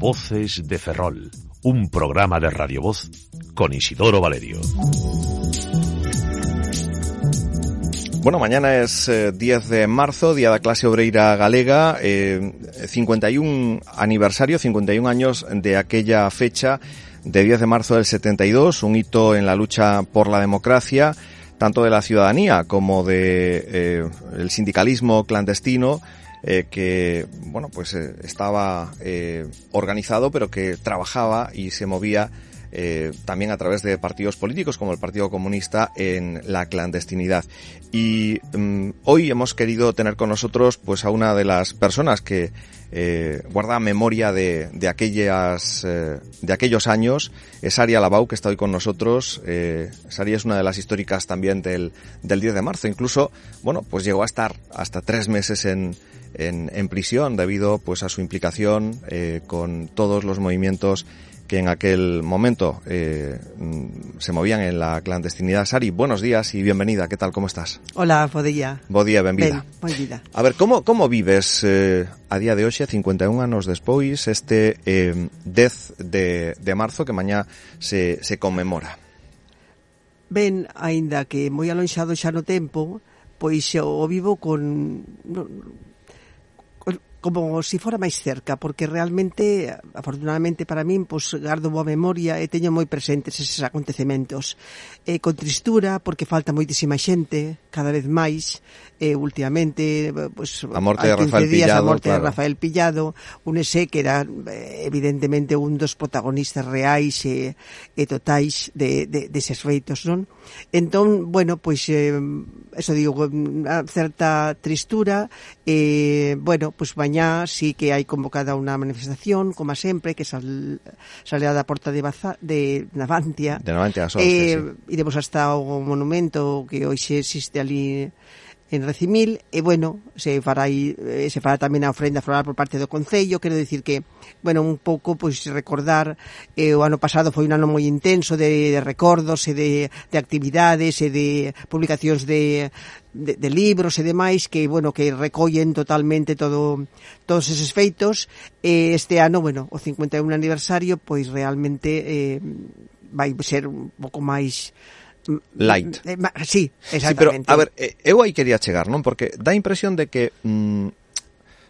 Voces de Ferrol, un programa de Radio Voz con Isidoro Valerio. Bueno, mañana es eh, 10 de marzo, Día da Clase Obreira Galega, eh, 51 aniversario, 51 años de aquella fecha de 10 de marzo del 72, un hito en la lucha por la democracia, tanto de la ciudadanía como de eh, el sindicalismo clandestino, eh, que bueno pues eh, estaba eh, organizado pero que trabajaba y se movía eh, también a través de partidos políticos como el Partido Comunista en la clandestinidad. Y um, hoy hemos querido tener con nosotros pues a una de las personas que eh, guarda memoria de, de aquellas eh, de aquellos años, es Aria Labau que está hoy con nosotros. Eh, Saria es una de las históricas también del, del 10 de marzo. Incluso, bueno, pues llegó a estar hasta tres meses en, en, en prisión debido pues a su implicación eh, con todos los movimientos que en aquel momento eh, se movían en la clandestinidad. Sari, buenos días y bienvenida. ¿Qué tal? ¿Cómo estás? Hola, bo día. Bo día, benvida. Ben, vida. A ver, como, como vives eh, a día de hoxe, 51 anos despois, este eh, 10 de, de marzo que mañá se, se conmemora? Ben, aínda que moi alonxado xa no tempo, pois o vivo con como se si fora máis cerca, porque realmente, afortunadamente para min, pois gardo boa memoria e teño moi presentes eses acontecementos. E con tristura, porque falta moitísima xente, cada vez máis, e últimamente, pois, a morte de Rafael días, Pillado, a morte claro. de Rafael Pillado, un ese que era eh, evidentemente un dos protagonistas reais e, e totais de, de, deses feitos, non? Entón, bueno, pois eh, eso digo, unha certa tristura e, bueno, pois pues mañá sí que hai convocada unha manifestación, como sempre, que sal, sale a da porta de, Baza, de Navantia. De Navantia, a Sorte, eh, sí. Iremos hasta o monumento que hoxe existe ali en Recimil e bueno, se fará aí, eh, se fará tamén a ofrenda floral por parte do Concello, quero dicir que, bueno, un pouco pois recordar eh, o ano pasado foi un ano moi intenso de, de recordos e de, de actividades e de publicacións de, de, de libros e demais que, bueno, que recollen totalmente todo todos eses feitos. E este ano, bueno, o 51 aniversario pois realmente eh, vai ser un pouco máis light. Eh, sí, exactamente. Sí, pero, a ver, eh, eu aí quería chegar, non? Porque dá a impresión de que mm,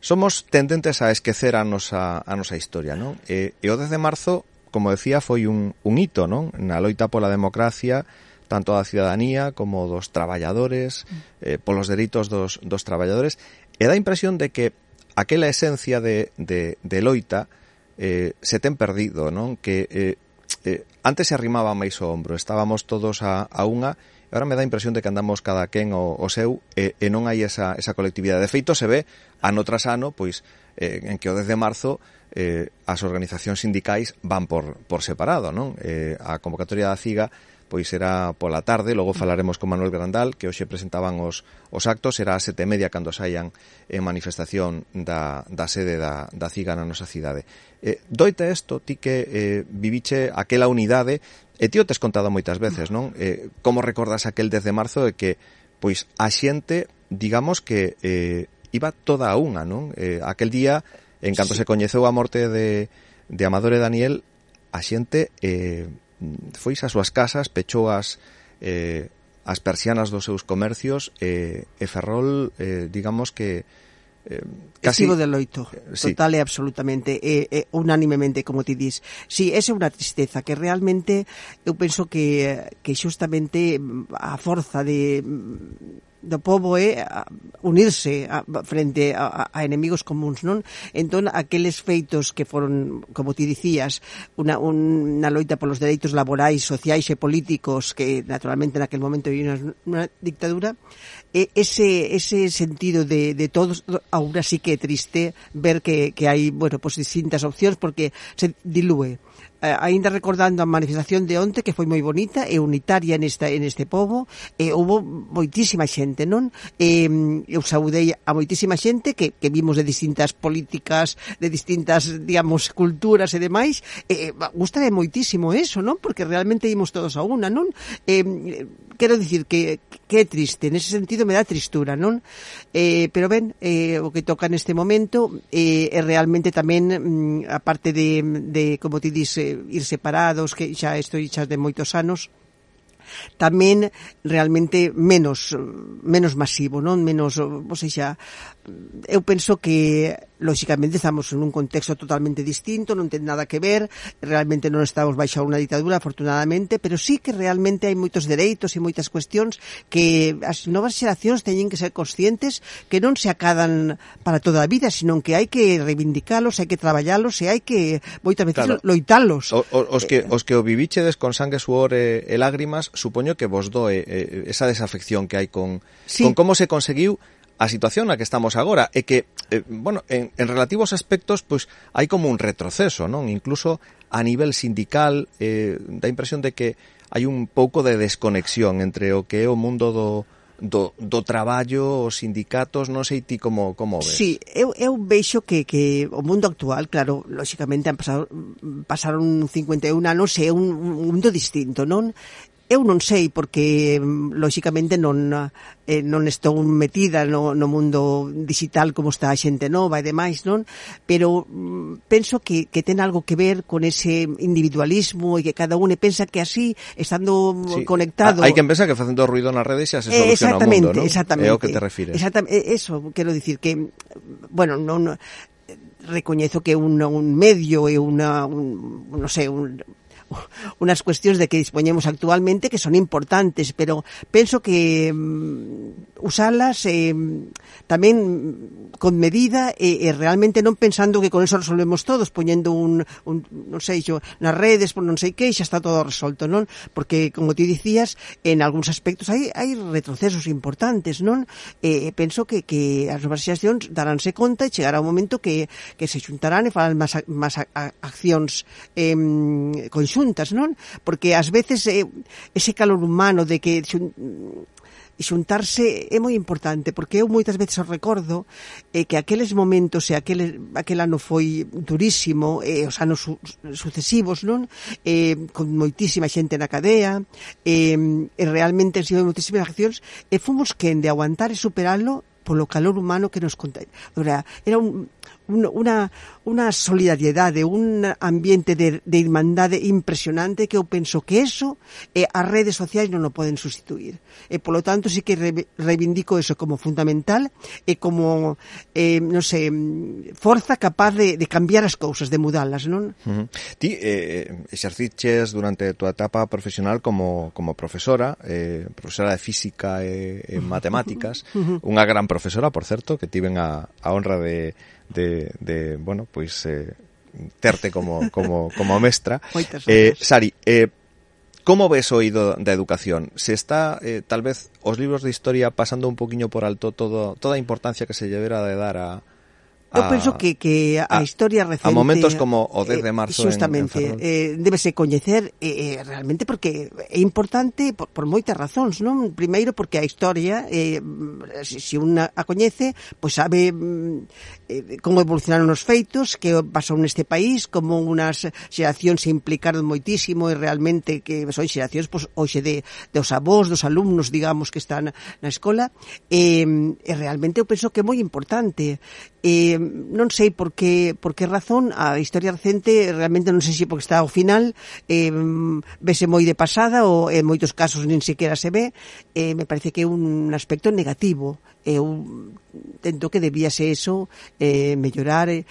somos tendentes a esquecer a nosa, a nosa historia, non? E, e o 10 de marzo, como decía, foi un, un hito, non? Na loita pola democracia, tanto da ciudadanía como dos traballadores, eh, polos dereitos dos, dos traballadores, e dá a impresión de que aquela esencia de, de, de loita eh, se ten perdido, non? Que eh, Eh, antes se arrimaba máis o ombro, estábamos todos a, a unha, e agora me dá a impresión de que andamos cada quen o, o seu, e, e non hai esa, esa colectividade. De feito, se ve ano tras ano, pois, eh, en que o 10 de marzo eh, as organizacións sindicais van por, por separado, non? Eh, a convocatoria da CIGA pois será pola tarde, logo falaremos con Manuel Grandal, que hoxe presentaban os, os actos, será a sete e media cando saian en manifestación da, da sede da, da CIGA na nosa cidade. Eh, doite isto, ti que eh, viviche aquela unidade, e ti o tes contado moitas veces, non? Eh, como recordas aquel 10 de marzo de que pois a xente, digamos que eh, iba toda a unha, non? Eh, aquel día, en canto sí. se coñeceu a morte de, de Amador e Daniel, a xente eh, Mm, foi ás súas casas, pechou as eh, as persianas dos seus comercios eh, e Ferrol, eh, digamos que eh, casi... Estivo de loito, eh, sí. total e absolutamente, e, e unánimemente, como ti dis. Sí, esa é unha tristeza que realmente eu penso que, que xustamente mm, a forza de mm, do povo é unirse a, frente a, a enemigos comuns, non? Entón, aqueles feitos que foron, como ti dicías, unha, unha loita polos dereitos laborais, sociais e políticos que, naturalmente, naquel momento vivía unha, unha dictadura, e ese, ese sentido de, de todos, aún así que é triste ver que, que hai, bueno, pues distintas opcións porque se dilúe eh, aínda recordando a manifestación de onte que foi moi bonita e unitaria nesta en este pobo, e houve moitísima xente, non? E mm, eu saudei a moitísima xente que que vimos de distintas políticas, de distintas, digamos, culturas e demais, e gustame moitísimo eso, non? Porque realmente ímos todos a unha, non? E mm, quero dicir que que é triste, nese sentido me dá tristura, non? Eh, pero ben, eh, o que toca neste momento eh, é realmente tamén mm, a parte de, de como ti dis, eh, ir separados, que xa estou xa de moitos anos, tamén realmente menos menos masivo, non? Menos, ou seja, eu penso que lóxicamente estamos en un contexto totalmente distinto, non ten nada que ver, realmente non estamos baixo unha ditadura afortunadamente, pero sí que realmente hai moitos dereitos e moitas cuestións que as novas xeracións teñen que ser conscientes que non se acadan para toda a vida, senón que hai que reivindicalos, hai que traballalos e hai que moitas veces claro. loitalos. O, os que os que o vivichedes con sangue, suor e, e lágrimas, supoño que vos doe eh, esa desafección que hai con sí. con como se conseguiu a situación na que estamos agora é que, eh, bueno, en, en relativos aspectos, pois hai como un retroceso, non? Incluso a nivel sindical eh, dá impresión de que hai un pouco de desconexión entre o que é o mundo do, do, do traballo, os sindicatos, non sei ti como, como ves. Sí, eu, eu veixo que, que o mundo actual, claro, lóxicamente han pasado, pasaron 51 anos, é un, un mundo distinto, non? Eu non sei porque mm, lóxicamente non eh, non estou metida no, no mundo digital como está a xente nova e demais, non? Pero mm, penso que, que ten algo que ver con ese individualismo e que cada un pensa que así, estando sí. conectado... Hai quen pensa que facendo ruido nas redes xa se eh, soluciona eh, exactamente, o mundo, non? Exactamente, É o que te refires. Exactamente, eso, quero dicir que, bueno, non, eh, recoñezo que un, un medio e unha, un, non sei, un, unas cuestións de que dispoñemos actualmente que son importantes, pero penso que mm, usalas eh, tamén con medida e, e realmente non pensando que con eso resolvemos todos, poñendo un, un non sei yo, nas redes, por non sei que, xa está todo resolto, non? Porque, como ti dicías, en algúns aspectos hai, hai retrocesos importantes, non? Eh, penso que, que as novas xeracións daránse conta e chegará un momento que, que se xuntarán e farán máis, máis accións eh, conxuntas xuntas, non? Porque ás veces eh, ese calor humano de que xun, mm, xuntarse é moi importante porque eu moitas veces recordo eh, que aqueles momentos e aquel, aquel ano foi durísimo eh, os anos su, sucesivos non eh, con moitísima xente na cadea eh, e realmente han sido moitísimas accións e fomos quen de aguantar e superarlo polo calor humano que nos contagia. Era un, una, una solidariedade, un ambiente de, de irmandade impresionante que eu penso que eso eh, as redes sociais non o poden sustituir. E polo tanto sí que re, reivindico eso como fundamental e como, eh, non sei, forza capaz de, de cambiar as cousas, de mudalas, non? Uh -huh. Ti eh, eh, exerciches durante a tua etapa profesional como, como profesora, eh, profesora de física e, e matemáticas, uh -huh. unha gran profesora, por certo, que tiven a, a honra de de, de bueno, pois eh, terte como, como, como mestra. Eh, Sari, eh, Como ves o ido da educación? Se está, eh, tal vez, os libros de historia pasando un poquinho por alto todo, toda a importancia que se llevera de dar a, Eu ah, penso que, que a, ah, a historia recente... A momentos como o 10 de eh, marzo Justamente, en, en eh, débese coñecer eh, eh, realmente porque é importante por, por moitas razóns, non? Primeiro porque a historia, eh, se si unha a coñece, pois sabe mm, eh, como evolucionaron os feitos, que pasou neste país, como unhas xeracións se implicaron moitísimo e realmente que son xeracións pois, hoxe de, de os avós, dos alumnos, digamos, que están na escola, eh, e realmente eu penso que é moi importante Eh, non sei por que, por que razón a historia recente, realmente non sei se porque está ao final, eh, vese moi de pasada ou en moitos casos nin sequera se ve, eh, me parece que é un aspecto negativo. Eu tento que debíase eso eh, mellorar. Eh,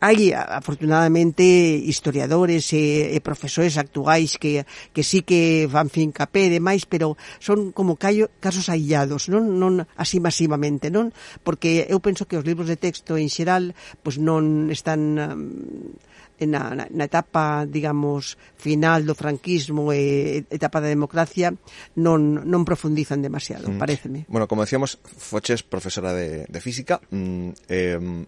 hai afortunadamente historiadores e, e profesores actuais que, que sí que van fincapé e demais, pero son como callo, casos aillados, non, non así masivamente, non? Porque eu penso que os libros de texto en xeral pois non están mm, na, na etapa, digamos, final do franquismo e etapa da democracia non, non profundizan demasiado, mm. pareceme. Bueno, como decíamos, Foches, profesora de, de física, mm, eh,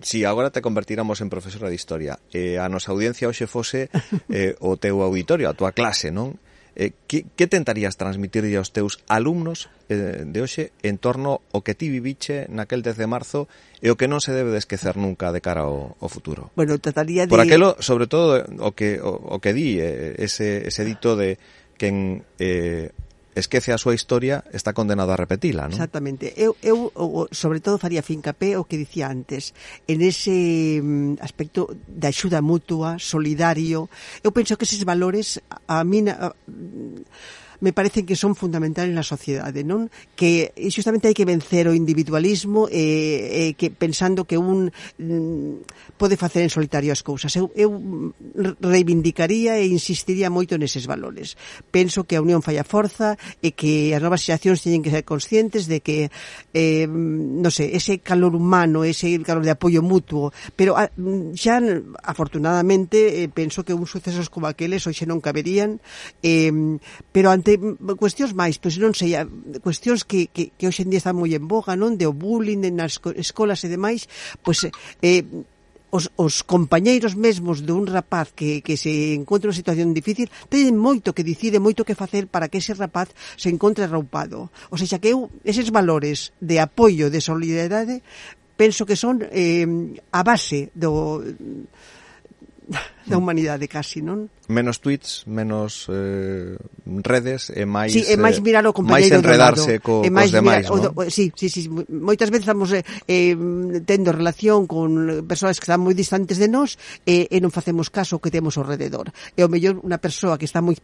si agora te convertiramos en profesora de historia e a nosa audiencia hoxe fose eh, o teu auditorio, a tua clase, non? Eh, que, que tentarías transmitir aos teus alumnos eh, de hoxe en torno ao que ti viviche naquel 10 de marzo e o que non se debe de esquecer nunca de cara ao, ao futuro? Bueno, trataría de... Por aquelo, sobre todo, o que, o, o que di eh, ese, ese dito de quen eh, esquece a súa historia está condenado a repetila, non? Exactamente. Eu, eu sobre todo faría fincapé o que dicía antes, en ese mm, aspecto da axuda mutua, solidario. Eu penso que eses valores a mina a, me parecen que son fundamentais na sociedade, non? Que eh, justamente hai que vencer o individualismo eh, eh, que pensando que un mm, pode facer en solitario as cousas. Eu, eu reivindicaría e insistiría moito neses valores. Penso que a unión falla forza e que as novas xeracións teñen que ser conscientes de que eh, non sei, ese calor humano, ese calor de apoio mutuo, pero a, xa afortunadamente eh, penso que uns sucesos como aqueles hoxe non caberían, eh, pero ante de cuestións máis, pois non sei, cuestións que, que, que hoxe en día están moi en boga, non? De o bullying nas escolas e demais, pois eh, os, os compañeiros mesmos de un rapaz que, que se encontra unha situación difícil teñen moito que dicir e moito que facer para que ese rapaz se encontre raupado. O sea, que eu, eses valores de apoio, de solidariedade, penso que son eh, a base do da humanidade casi, non? Menos tweets, menos eh, redes eh, e máis sí, eh, e máis eh, mirar o compañeiro máis enredarse do co, e máis cos demais, mirar, non? O, sí, sí, sí, moitas veces estamos eh, tendo relación con persoas que están moi distantes de nós e, e non facemos caso que temos ao rededor. E o mellor unha persoa que está moi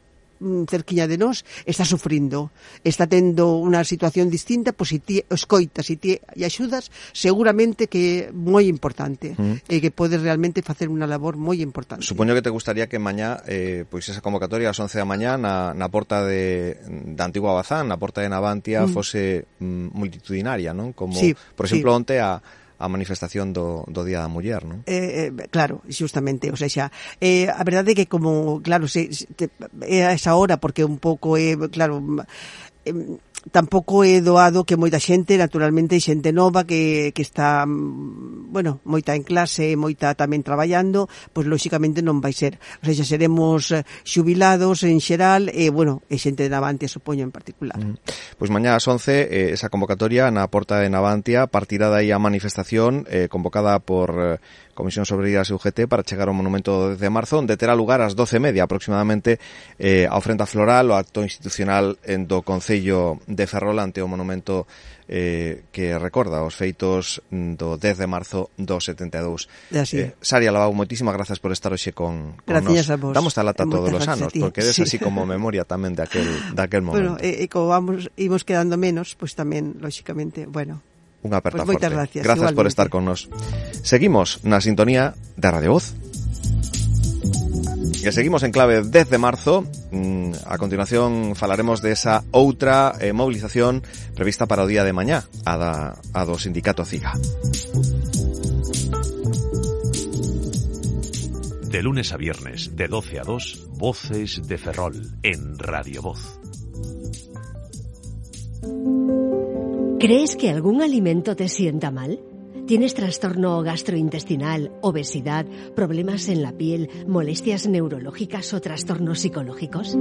Mm, cerquiña de nós está sufrindo, está tendo unha situación distinta, pois se ti escoitas e ti e axudas, seguramente que é moi importante mm. e que podes realmente facer unha labor moi importante. Supoño que te gustaría que mañá eh, pois esa convocatoria ás 11 da mañá na, na porta de, da antigua Bazán, na porta de Navantia, mm. fose mm, multitudinaria, non? Como, sí, por exemplo, sí. onte a a manifestación do, do Día da Muller, non? Eh, eh, claro, justamente, o sea, xa, eh, a verdade é que como, claro, se, se, te, é a esa hora, porque un pouco, é, eh, claro, eh, tampouco é doado que moita xente, naturalmente xente nova que, que está, mm, bueno, moita en clase, moita tamén traballando, pois lóxicamente non vai ser. O sea, xa seremos eh, xubilados en xeral e, bueno, e xente de Navantia, supoño, en particular. Mm. Pois mañá ás 11, eh, esa convocatoria na porta de Navantia, partirá aí a manifestación eh, convocada por eh, Comisión Sobreira e UGT para chegar ao monumento de marzo, onde terá lugar ás 12 media aproximadamente eh, a ofrenda floral o acto institucional en do Concello de Ferrol ante o monumento eh, que recorda os feitos mm, do 10 de marzo do 72. Así. Eh, Saria Lavau, moitísimas grazas por estar hoxe con, con Gracias nos. a vos. Damos a lata todos os anos, porque é sí. así como memoria tamén daquel, daquel momento. Bueno, e, e como vamos, imos quedando menos, pois pues tamén, lóxicamente, bueno, Unha aperta pues forte. Gracias, gracias por estar con nos. Seguimos na sintonía de Radio Voz. E seguimos en clave 10 de marzo. Mm, a continuación falaremos de esa outra eh, movilización prevista para o día de mañá, a, da, a do sindicato CIGA. De lunes a viernes, de 12 a 2, Voces de Ferrol, en Radio Voz. ¿Crees que algún alimento te sienta mal? ¿Tienes trastorno gastrointestinal, obesidad, problemas en la piel, molestias neurológicas o trastornos psicológicos?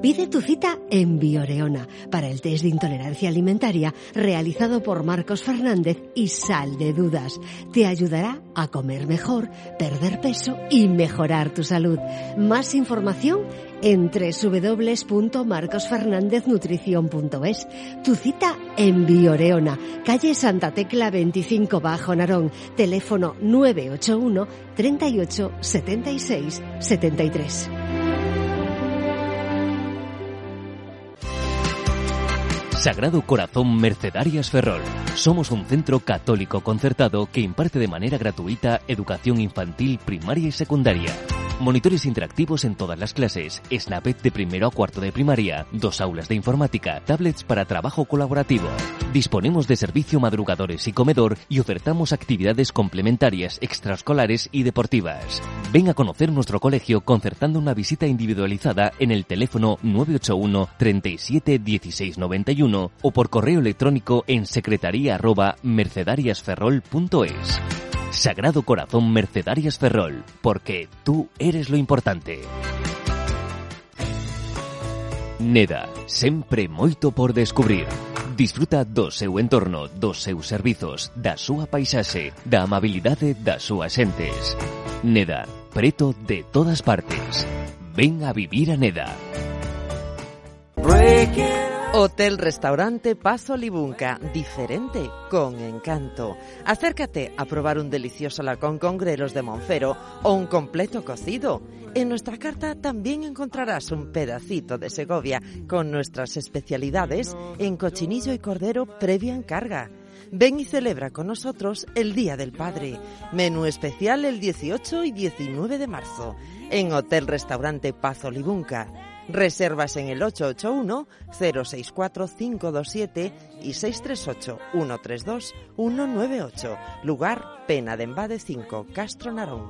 Pide tu cita en Bioreona para el test de intolerancia alimentaria realizado por Marcos Fernández y Sal de Dudas. Te ayudará a comer mejor, perder peso y mejorar tu salud. Más información en www.marcosfernandeznutrición.es. Tu cita en Bioreona, calle Santa Tecla 25 Bajo Narón, teléfono 981 38 76 73. Sagrado Corazón Mercedarias Ferrol. Somos un centro católico concertado que imparte de manera gratuita educación infantil, primaria y secundaria. Monitores interactivos en todas las clases, Snapet de primero a cuarto de primaria, dos aulas de informática, tablets para trabajo colaborativo. Disponemos de servicio madrugadores y comedor y ofertamos actividades complementarias, extraescolares y deportivas. Ven a conocer nuestro colegio concertando una visita individualizada en el teléfono 981 37 16 91 o por correo electrónico en secretaría mercedariasferrol.es. Sagrado Corazón Mercedarias Ferrol, porque tú eres lo importante. Neda, sempre moito por descubrir. Disfruta do seu entorno, dos seus servizos, da súa paisaxe, da amabilidade das súas xentes. Neda, preto de todas partes. Ven a vivir a Neda. Break it Hotel Restaurante Pazo Libunca, diferente, con encanto. Acércate a probar un delicioso lacón con grelos de Monfero o un completo cocido. En nuestra carta también encontrarás un pedacito de Segovia con nuestras especialidades en cochinillo y cordero previa encarga. Ven y celebra con nosotros el Día del Padre. Menú especial el 18 y 19 de marzo en Hotel Restaurante Pazo Libunca. Reservas en el 881-064-527 y 638-132-198. Lugar Pena de Embade 5, Castro Narón.